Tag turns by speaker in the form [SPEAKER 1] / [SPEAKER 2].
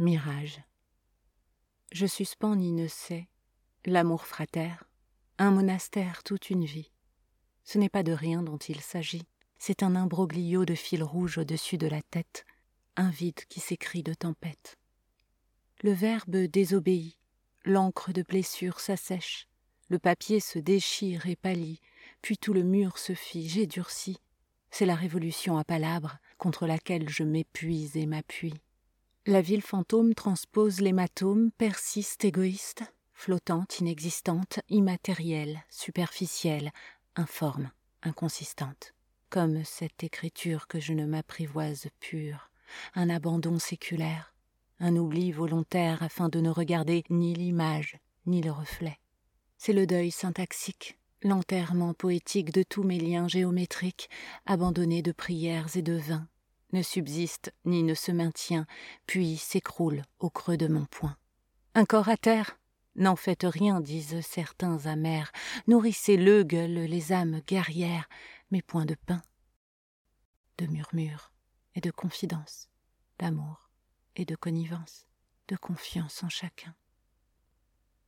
[SPEAKER 1] Mirage. Je suspends ni ne sais l'amour frater, un monastère toute une vie. Ce n'est pas de rien dont il s'agit, c'est un imbroglio de fil rouge au-dessus de la tête, un vide qui s'écrit de tempête. Le verbe désobéit, l'encre de blessure s'assèche, le papier se déchire et pâlit, puis tout le mur se fige et durcit. C'est la révolution à palabres contre laquelle je m'épuise et m'appuie. La ville fantôme transpose l'hématome, persiste égoïste, flottante, inexistante, immatérielle, superficielle, informe, inconsistante, comme cette écriture que je ne m'apprivoise pure, un abandon séculaire, un oubli volontaire afin de ne regarder ni l'image ni le reflet. C'est le deuil syntaxique, l'enterrement poétique de tous mes liens géométriques, abandonnés de prières et de vins, ne subsiste ni ne se maintient, puis s'écroule au creux de mon poing. Un corps à terre? N'en faites rien, disent certains amers, nourrissez-le, gueulent les âmes guerrières, mais point de pain, de murmures et de confidence, d'amour et de connivence, de confiance en chacun.